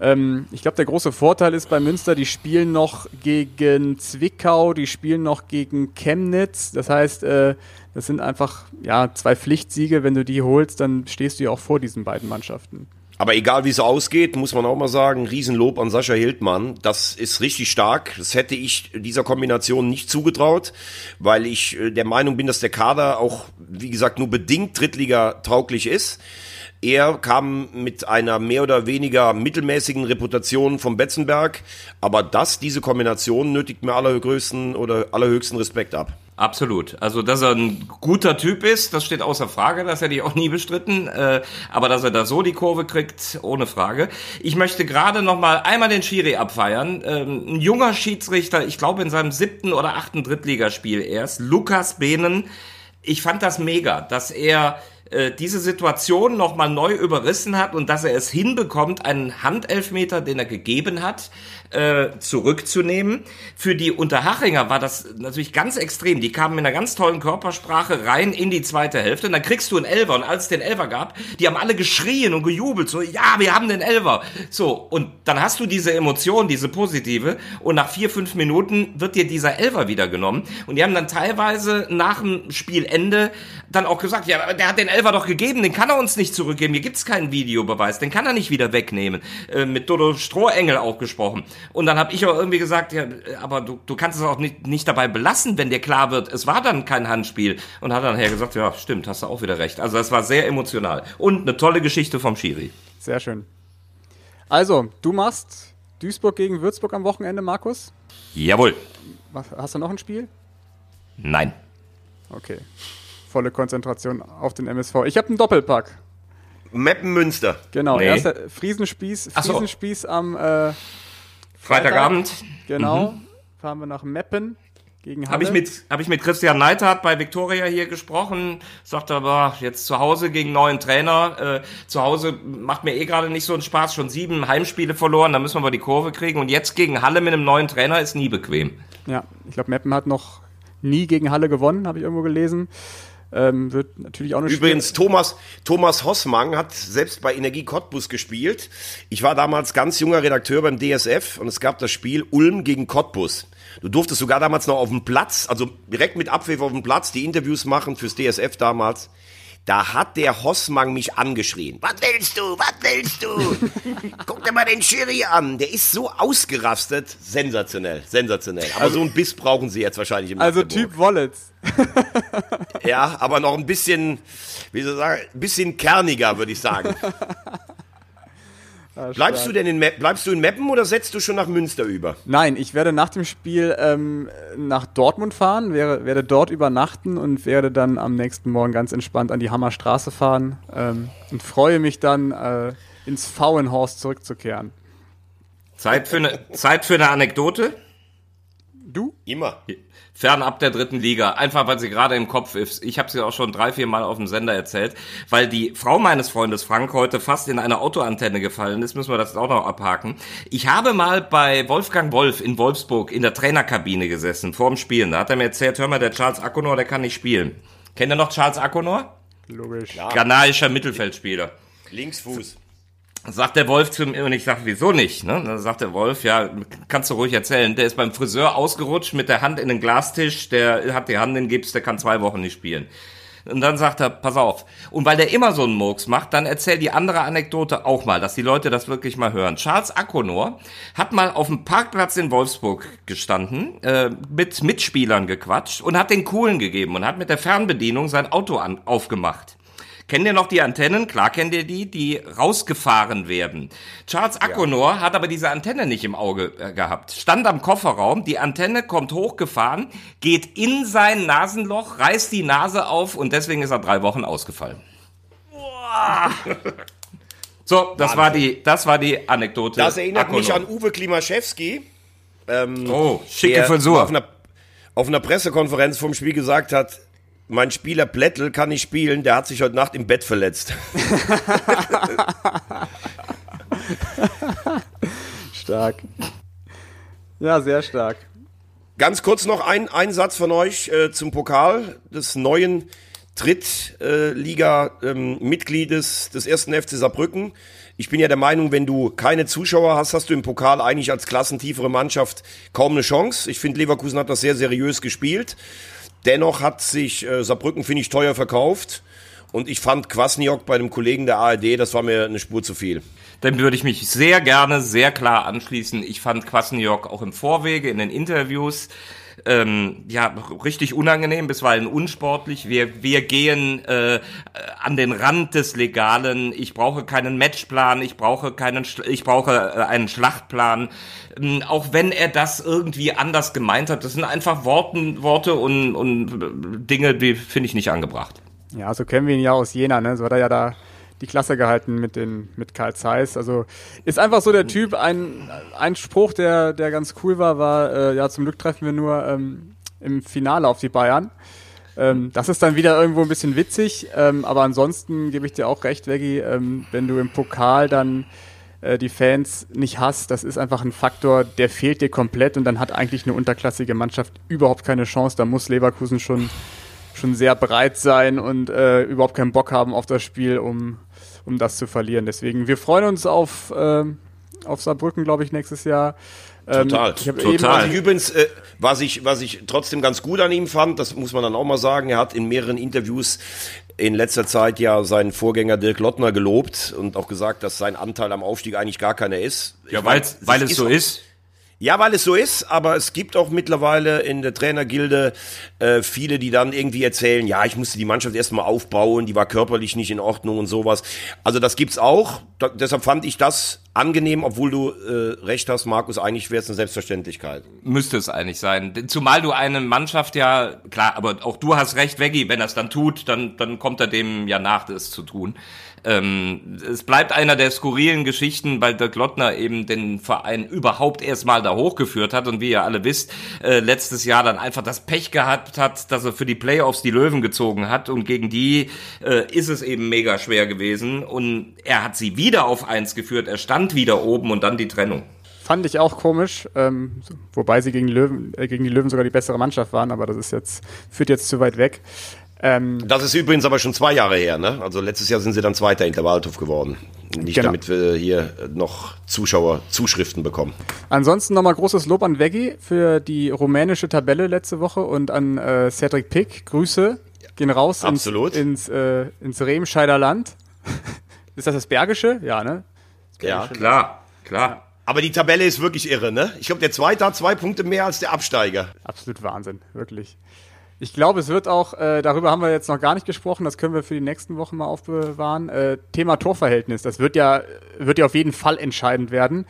Ähm, ich glaube, der große Vorteil ist bei Münster, die spielen noch gegen Zwickau, die spielen noch gegen Chemnitz. Das heißt, äh, das sind einfach ja, zwei Pflichtsiege. Wenn du die holst, dann stehst du ja auch vor diesen beiden Mannschaften. Aber egal wie es ausgeht, muss man auch mal sagen, Riesenlob an Sascha Hildmann. Das ist richtig stark. Das hätte ich dieser Kombination nicht zugetraut, weil ich äh, der Meinung bin, dass der Kader auch, wie gesagt, nur bedingt Drittliga tauglich ist. Er kam mit einer mehr oder weniger mittelmäßigen Reputation vom Betzenberg, aber das, diese Kombination nötigt mir allergrößten oder allerhöchsten Respekt ab. Absolut. Also, dass er ein guter Typ ist, das steht außer Frage, das hätte ich auch nie bestritten. Äh, aber dass er da so die Kurve kriegt, ohne Frage. Ich möchte gerade noch mal einmal den Schiri abfeiern. Ähm, ein junger Schiedsrichter, ich glaube in seinem siebten oder achten Drittligaspiel erst, Lukas Behnen. Ich fand das mega, dass er äh, diese Situation nochmal neu überrissen hat und dass er es hinbekommt, einen Handelfmeter, den er gegeben hat, äh, zurückzunehmen. Für die Unterhachinger war das natürlich ganz extrem. Die kamen mit einer ganz tollen Körpersprache rein in die zweite Hälfte und dann kriegst du einen Elver und als es den Elver gab, die haben alle geschrien und gejubelt, so, ja, wir haben den Elver. So, und dann hast du diese Emotion, diese positive und nach vier, fünf Minuten wird dir dieser Elver wieder genommen und die haben dann teilweise nach dem Spielende dann auch gesagt, ja, der hat den Elver doch gegeben, den kann er uns nicht zurückgeben, hier gibt's keinen Videobeweis, den kann er nicht wieder wegnehmen. Äh, mit Dodo Strohengel auch gesprochen. Und dann habe ich auch irgendwie gesagt, ja, aber du, du kannst es auch nicht, nicht dabei belassen, wenn dir klar wird, es war dann kein Handspiel. Und hat dann her gesagt, ja, stimmt, hast du auch wieder recht. Also das war sehr emotional. Und eine tolle Geschichte vom Schiri. Sehr schön. Also, du machst Duisburg gegen Würzburg am Wochenende, Markus? Jawohl. Hast du noch ein Spiel? Nein. Okay. Volle Konzentration auf den MSV. Ich habe einen Doppelpack. Meppen Münster. Genau, nee. erster Friesenspieß, Friesenspieß so. am äh, Freitagabend. Genau. Mhm. Fahren wir nach Meppen gegen Halle. Habe ich, mit, hab ich mit Christian Neithardt bei Victoria hier gesprochen, sagte aber, jetzt zu Hause gegen neuen Trainer, äh, zu Hause macht mir eh gerade nicht so einen Spaß, schon sieben Heimspiele verloren, da müssen wir mal die Kurve kriegen und jetzt gegen Halle mit einem neuen Trainer ist nie bequem. Ja, ich glaube, Meppen hat noch nie gegen Halle gewonnen, habe ich irgendwo gelesen. Ähm, wird natürlich auch eine Übrigens, Thomas, Thomas Hossmann hat selbst bei Energie Cottbus gespielt. Ich war damals ganz junger Redakteur beim DSF und es gab das Spiel Ulm gegen Cottbus. Du durftest sogar damals noch auf dem Platz, also direkt mit Abpfiff auf dem Platz, die Interviews machen fürs DSF damals. Da hat der Hossmann mich angeschrien. Was willst du? Was willst du? Guck dir mal den Schiri an. Der ist so ausgerastet. Sensationell, sensationell. Aber also, so ein Biss brauchen sie jetzt wahrscheinlich im Also Typ Wallets. ja, aber noch ein bisschen, wie soll ich sagen, ein bisschen kerniger, würde ich sagen. Ah, bleibst du denn in, bleibst du in Meppen oder setzt du schon nach Münster über? Nein, ich werde nach dem Spiel ähm, nach Dortmund fahren, werde, werde dort übernachten und werde dann am nächsten Morgen ganz entspannt an die Hammerstraße fahren ähm, und freue mich dann äh, ins Pfauenhorst zurückzukehren. Zeit für eine, Zeit für eine Anekdote? Du? Immer fernab der dritten Liga, einfach weil sie gerade im Kopf ist. Ich habe sie auch schon drei, vier Mal auf dem Sender erzählt, weil die Frau meines Freundes Frank heute fast in eine Autoantenne gefallen ist, müssen wir das auch noch abhaken. Ich habe mal bei Wolfgang Wolf in Wolfsburg in der Trainerkabine gesessen, vorm Spielen. Da hat er mir erzählt, hör mal, der Charles Akonor, der kann nicht spielen. Kennt ihr noch Charles Akonor? Logisch. Ja. Ghanaischer Mittelfeldspieler. Linksfuß sagt der Wolf zu mir und ich sag, wieso nicht? Ne? Dann sagt der Wolf, ja, kannst du ruhig erzählen. Der ist beim Friseur ausgerutscht mit der Hand in den Glastisch, der hat die Hand in Gips, der kann zwei Wochen nicht spielen. Und dann sagt er, pass auf. Und weil der immer so einen Murks macht, dann erzähl die andere Anekdote auch mal, dass die Leute das wirklich mal hören. Charles Akonor hat mal auf dem Parkplatz in Wolfsburg gestanden, äh, mit Mitspielern gequatscht und hat den Coolen gegeben und hat mit der Fernbedienung sein Auto an, aufgemacht. Kennt ihr noch die Antennen? Klar kennt ihr die, die rausgefahren werden. Charles Akonor ja. hat aber diese Antenne nicht im Auge äh, gehabt. Stand am Kofferraum, die Antenne kommt hochgefahren, geht in sein Nasenloch, reißt die Nase auf und deswegen ist er drei Wochen ausgefallen. so, das war die, das war die Anekdote. Das erinnert Akonor. mich an Uwe Klimaschewski. Ähm, oh, schicke Frisur. Auf einer, auf einer Pressekonferenz vom Spiel gesagt hat, mein Spieler Blättel kann nicht spielen, der hat sich heute Nacht im Bett verletzt. stark. Ja, sehr stark. Ganz kurz noch ein, ein Satz von euch äh, zum Pokal des neuen Drittliga-Mitgliedes ähm, des ersten FC Saarbrücken. Ich bin ja der Meinung, wenn du keine Zuschauer hast, hast du im Pokal eigentlich als klassentiefere Mannschaft kaum eine Chance. Ich finde, Leverkusen hat das sehr seriös gespielt. Dennoch hat sich äh, Saarbrücken, finde ich, teuer verkauft. Und ich fand Kwasniok bei einem Kollegen der ARD, das war mir eine Spur zu viel. Dann würde ich mich sehr gerne, sehr klar anschließen. Ich fand Kwasniok auch im Vorwege, in den Interviews, ähm, ja, richtig unangenehm, bisweilen unsportlich. Wir, wir gehen äh, an den Rand des Legalen. Ich brauche keinen Matchplan, ich brauche keinen, ich brauche äh, einen Schlachtplan. Ähm, auch wenn er das irgendwie anders gemeint hat, das sind einfach Worten, Worte und, und Dinge, die finde ich nicht angebracht. Ja, so kennen wir ihn ja aus Jena, ne? So hat er ja da die Klasse gehalten mit den mit Karl Zeiss. Also ist einfach so der Typ. Ein, ein Spruch, der der ganz cool war, war äh, ja zum Glück treffen wir nur ähm, im Finale auf die Bayern. Ähm, das ist dann wieder irgendwo ein bisschen witzig, ähm, aber ansonsten gebe ich dir auch recht, Veggie, ähm, wenn du im Pokal dann äh, die Fans nicht hast, das ist einfach ein Faktor, der fehlt dir komplett und dann hat eigentlich eine unterklassige Mannschaft überhaupt keine Chance. Da muss Leverkusen schon schon sehr bereit sein und äh, überhaupt keinen Bock haben auf das Spiel, um um das zu verlieren. Deswegen, wir freuen uns auf, äh, auf Saarbrücken, glaube ich, nächstes Jahr. Ähm, total, total. Was ich übrigens, äh, was ich, was ich trotzdem ganz gut an ihm fand, das muss man dann auch mal sagen, er hat in mehreren Interviews in letzter Zeit ja seinen Vorgänger Dirk Lottner gelobt und auch gesagt, dass sein Anteil am Aufstieg eigentlich gar keiner ist. Ja, weil, weil es so ist. Ja, weil es so ist, aber es gibt auch mittlerweile in der Trainergilde äh, viele, die dann irgendwie erzählen, ja, ich musste die Mannschaft erstmal aufbauen, die war körperlich nicht in Ordnung und sowas. Also das gibt's auch. Da, deshalb fand ich das angenehm, obwohl du äh, recht hast, Markus, eigentlich wäre es eine Selbstverständlichkeit. Müsste es eigentlich sein. Zumal du eine Mannschaft ja, klar, aber auch du hast recht, Veggie, wenn es dann tut, dann, dann kommt er dem ja nach, das zu tun. Ähm, es bleibt einer der skurrilen Geschichten, weil Dirk Lottner eben den Verein überhaupt erstmal da hochgeführt hat. Und wie ihr alle wisst, äh, letztes Jahr dann einfach das Pech gehabt hat, dass er für die Playoffs die Löwen gezogen hat. Und gegen die äh, ist es eben mega schwer gewesen. Und er hat sie wieder auf eins geführt, er stand wieder oben und dann die Trennung. Fand ich auch komisch, ähm, wobei sie gegen, Löwen, äh, gegen die Löwen sogar die bessere Mannschaft waren, aber das ist jetzt, führt jetzt zu weit weg. Ähm, das ist übrigens aber schon zwei Jahre her, ne? Also letztes Jahr sind sie dann Zweiter in der Waldhof geworden. Nicht genau. damit wir hier noch Zuschauer Zuschriften bekommen. Ansonsten nochmal großes Lob an Veggie für die rumänische Tabelle letzte Woche und an äh, Cedric Pick. Grüße gehen raus Absolut. ins, ins, äh, ins Remscheider Land. ist das das Bergische? Ja, ne? Ja, klar, klar. Aber die Tabelle ist wirklich irre, ne? Ich glaube, der Zweite hat zwei Punkte mehr als der Absteiger. Absolut Wahnsinn, wirklich. Ich glaube, es wird auch, äh, darüber haben wir jetzt noch gar nicht gesprochen, das können wir für die nächsten Wochen mal aufbewahren. Äh, Thema Torverhältnis, das wird ja, wird ja auf jeden Fall entscheidend werden.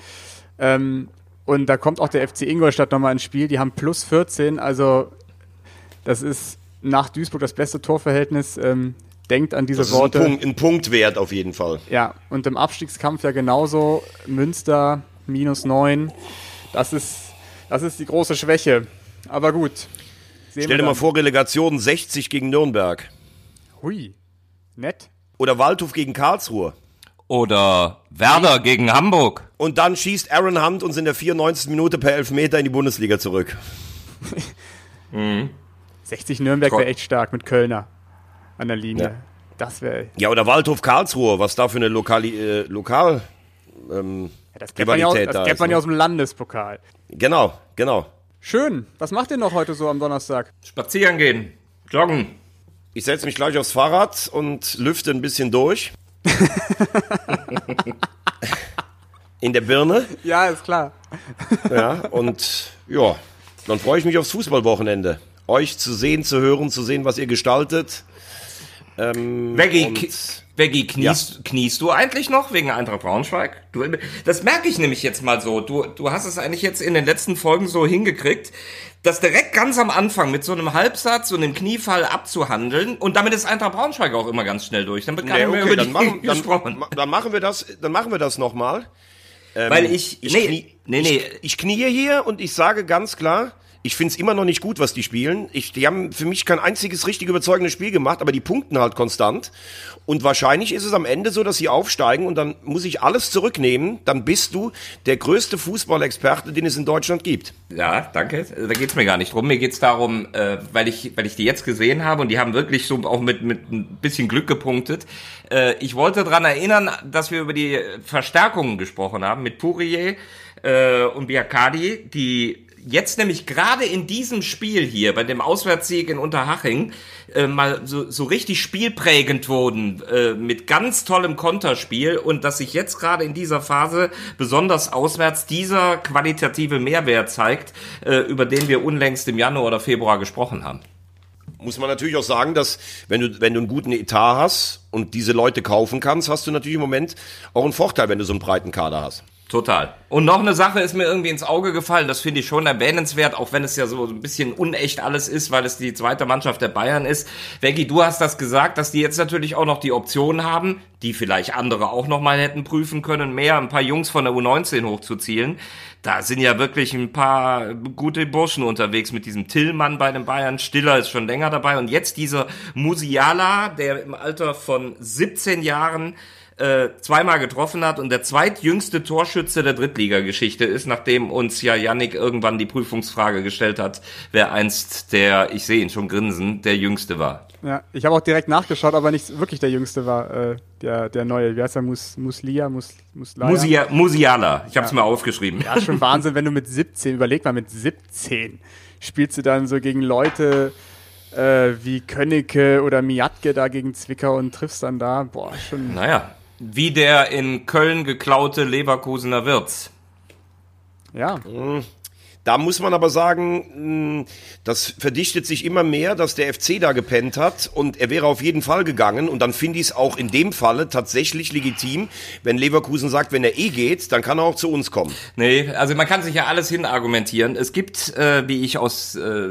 Ähm, und da kommt auch der FC Ingolstadt nochmal ins Spiel. Die haben plus 14, also das ist nach Duisburg das beste Torverhältnis. Ähm, denkt an diese das Worte. Ist ein, Punkt, ein Punktwert auf jeden Fall. Ja, und im Abstiegskampf ja genauso. Münster minus 9. Das ist, das ist die große Schwäche. Aber gut, Sehen Stell dir mal vor, Relegation 60 gegen Nürnberg. Hui, nett. Oder Waldhof gegen Karlsruhe. Oder Werder Hui. gegen Hamburg. Und dann schießt Aaron Hunt uns in der 94. Minute per Elfmeter in die Bundesliga zurück. mhm. 60 Nürnberg wäre echt stark mit Kölner an der Linie. Ja. Das wäre. Ja, oder Waldhof Karlsruhe, was da für eine Lokali äh, Lokal. Ähm, ja, das kennt man ja aus, das kennt man ja ne? aus dem Landespokal. Genau, genau. Schön. Was macht ihr noch heute so am Donnerstag? Spazieren gehen, joggen. Ich setze mich gleich aufs Fahrrad und lüfte ein bisschen durch. In der Birne. Ja, ist klar. ja, und ja, dann freue ich mich aufs Fußballwochenende. Euch zu sehen, zu hören, zu sehen, was ihr gestaltet. Ähm, Veggie, und- K- Veggie, kniest, kniest du eigentlich noch wegen Eintracht Braunschweig? Du, das merke ich nämlich jetzt mal so. Du, du hast es eigentlich jetzt in den letzten Folgen so hingekriegt, das direkt ganz am Anfang mit so einem Halbsatz und einem Kniefall abzuhandeln und damit ist Eintracht Braunschweig auch immer ganz schnell durch. Dann wird gar Nee, okay, über dann machen, gesprochen. dann, dann machen wir das, dann machen wir das nochmal. Weil ich, Ich, nee, knie, nee, nee, Ich, ich knie hier und ich sage ganz klar, ich find's immer noch nicht gut, was die spielen. Ich, die haben für mich kein einziges richtig überzeugendes Spiel gemacht, aber die punkten halt konstant. Und wahrscheinlich ist es am Ende so, dass sie aufsteigen und dann muss ich alles zurücknehmen. Dann bist du der größte Fußballexperte, den es in Deutschland gibt. Ja, danke. Da geht's mir gar nicht drum. Mir geht's darum, äh, weil ich, weil ich die jetzt gesehen habe und die haben wirklich so auch mit mit ein bisschen Glück gepunktet. Äh, ich wollte dran erinnern, dass wir über die Verstärkungen gesprochen haben mit Pourier äh, und Biakadi, die jetzt nämlich gerade in diesem Spiel hier, bei dem Auswärtssieg in Unterhaching, äh, mal so, so richtig spielprägend wurden, äh, mit ganz tollem Konterspiel und dass sich jetzt gerade in dieser Phase besonders auswärts dieser qualitative Mehrwert zeigt, äh, über den wir unlängst im Januar oder Februar gesprochen haben. Muss man natürlich auch sagen, dass wenn du, wenn du einen guten Etat hast und diese Leute kaufen kannst, hast du natürlich im Moment auch einen Vorteil, wenn du so einen breiten Kader hast. Total. Und noch eine Sache ist mir irgendwie ins Auge gefallen, das finde ich schon erwähnenswert, auch wenn es ja so ein bisschen unecht alles ist, weil es die zweite Mannschaft der Bayern ist. Veggie, du hast das gesagt, dass die jetzt natürlich auch noch die Option haben, die vielleicht andere auch noch mal hätten prüfen können, mehr ein paar Jungs von der U19 hochzuzielen. Da sind ja wirklich ein paar gute Burschen unterwegs mit diesem Tillmann bei den Bayern. Stiller ist schon länger dabei. Und jetzt dieser Musiala, der im Alter von 17 Jahren äh, zweimal getroffen hat und der zweitjüngste Torschütze der Drittligageschichte ist, nachdem uns ja Yannick irgendwann die Prüfungsfrage gestellt hat, wer einst der, ich sehe ihn schon grinsen, der Jüngste war. Ja, ich habe auch direkt nachgeschaut, aber nicht wirklich der Jüngste war, äh, der, der Neue. Wie heißt er? Mus, Muslia? Mus, Muslaya? Musia, Musiala, ich habe es mir aufgeschrieben. Ja, schon Wahnsinn, wenn du mit 17, überleg mal, mit 17 spielst du dann so gegen Leute äh, wie Könnecke oder Miatke da gegen Zwickau und triffst dann da. Boah, schon. Naja, wie der in Köln geklaute Leverkusener Wirtz. Ja. Da muss man aber sagen, mh, das verdichtet sich immer mehr, dass der FC da gepennt hat und er wäre auf jeden Fall gegangen und dann finde ich es auch in dem Falle tatsächlich legitim, wenn Leverkusen sagt, wenn er eh geht, dann kann er auch zu uns kommen. Nee, also man kann sich ja alles hinargumentieren. Es gibt, äh, wie ich aus äh,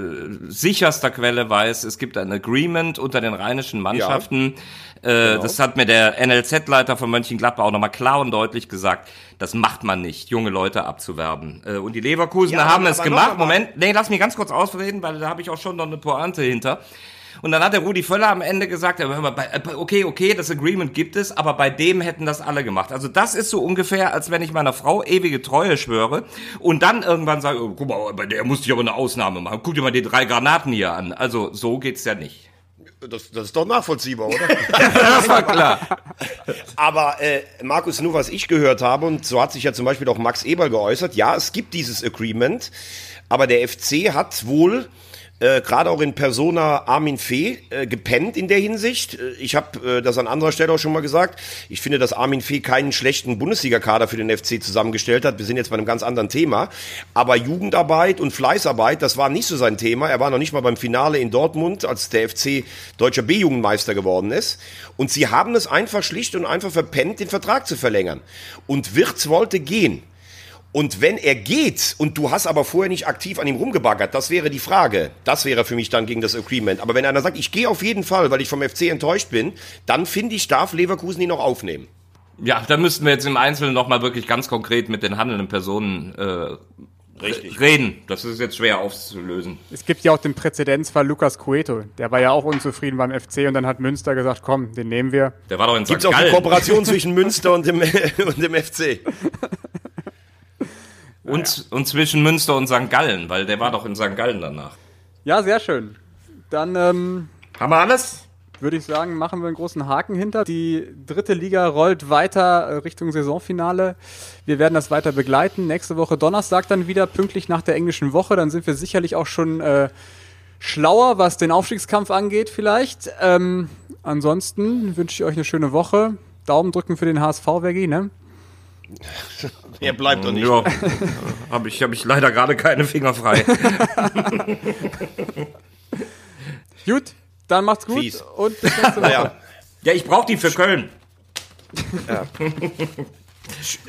sicherster Quelle weiß, es gibt ein Agreement unter den rheinischen Mannschaften. Äh, Das hat mir der NLZ-Leiter von Mönchengladbach auch nochmal klar und deutlich gesagt. Das macht man nicht, junge Leute abzuwerben. Äh, und die Leverkusener Ja, haben es gemacht. Moment, nee, lass mich ganz kurz ausreden, weil da habe ich auch schon noch eine Pointe hinter. Und dann hat der Rudi Völler am Ende gesagt, äh, okay, okay, das Agreement gibt es, aber bei dem hätten das alle gemacht. Also das ist so ungefähr, als wenn ich meiner Frau ewige Treue schwöre und dann irgendwann sage, oh, guck mal, bei der musste ich aber eine Ausnahme machen. Guck dir mal die drei Granaten hier an. Also so geht's ja nicht. Das, das ist doch nachvollziehbar, oder? Das war klar. Aber äh, Markus, nur was ich gehört habe, und so hat sich ja zum Beispiel auch Max Eberl geäußert, ja, es gibt dieses Agreement, aber der FC hat wohl äh, gerade auch in Persona Armin Fee äh, gepennt in der Hinsicht. Äh, Ich habe äh, das an anderer Stelle auch schon mal gesagt. Ich finde, dass Armin Fee keinen schlechten Bundesligakader für den FC zusammengestellt hat. Wir sind jetzt bei einem ganz anderen Thema. Aber Jugendarbeit und Fleißarbeit, das war nicht so sein Thema. Er war noch nicht mal beim Finale in Dortmund, als der FC deutscher B-Jugendmeister geworden ist. Und sie haben es einfach schlicht und einfach verpennt, den Vertrag zu verlängern. Und Wirtz wollte gehen. Und wenn er geht und du hast aber vorher nicht aktiv an ihm rumgebaggert, das wäre die Frage. Das wäre für mich dann gegen das Agreement. Aber wenn einer sagt, ich gehe auf jeden Fall, weil ich vom FC enttäuscht bin, dann finde ich, darf Leverkusen ihn noch aufnehmen. Ja, da müssten wir jetzt im Einzelnen nochmal wirklich ganz konkret mit den handelnden Personen äh, Richtig. reden. Das ist jetzt schwer aufzulösen. Es gibt ja auch den Präzedenzfall Lukas Cueto. Der war ja auch unzufrieden beim FC und dann hat Münster gesagt, komm, den nehmen wir. Der war doch in Gibt St. es auch eine. Kooperation zwischen Münster und dem, und dem FC? Und, und zwischen Münster und St. Gallen, weil der war doch in St. Gallen danach. Ja, sehr schön. Dann ähm, Haben wir alles? würde ich sagen, machen wir einen großen Haken hinter. Die dritte Liga rollt weiter äh, Richtung Saisonfinale. Wir werden das weiter begleiten. Nächste Woche Donnerstag dann wieder pünktlich nach der englischen Woche. Dann sind wir sicherlich auch schon äh, schlauer, was den Aufstiegskampf angeht vielleicht. Ähm, ansonsten wünsche ich euch eine schöne Woche. Daumen drücken für den HSV, Veggie, ne? Er bleibt doch nicht. Ja, habe ich, hab ich leider gerade keine Finger frei. Gut, Dann macht's gut Fies. und bis nächste Woche. Naja, Ja, ich brauche die für Köln.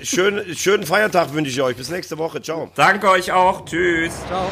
schön, schönen Feiertag wünsche ich euch. Bis nächste Woche. Ciao. Danke euch auch. Tschüss. Ciao.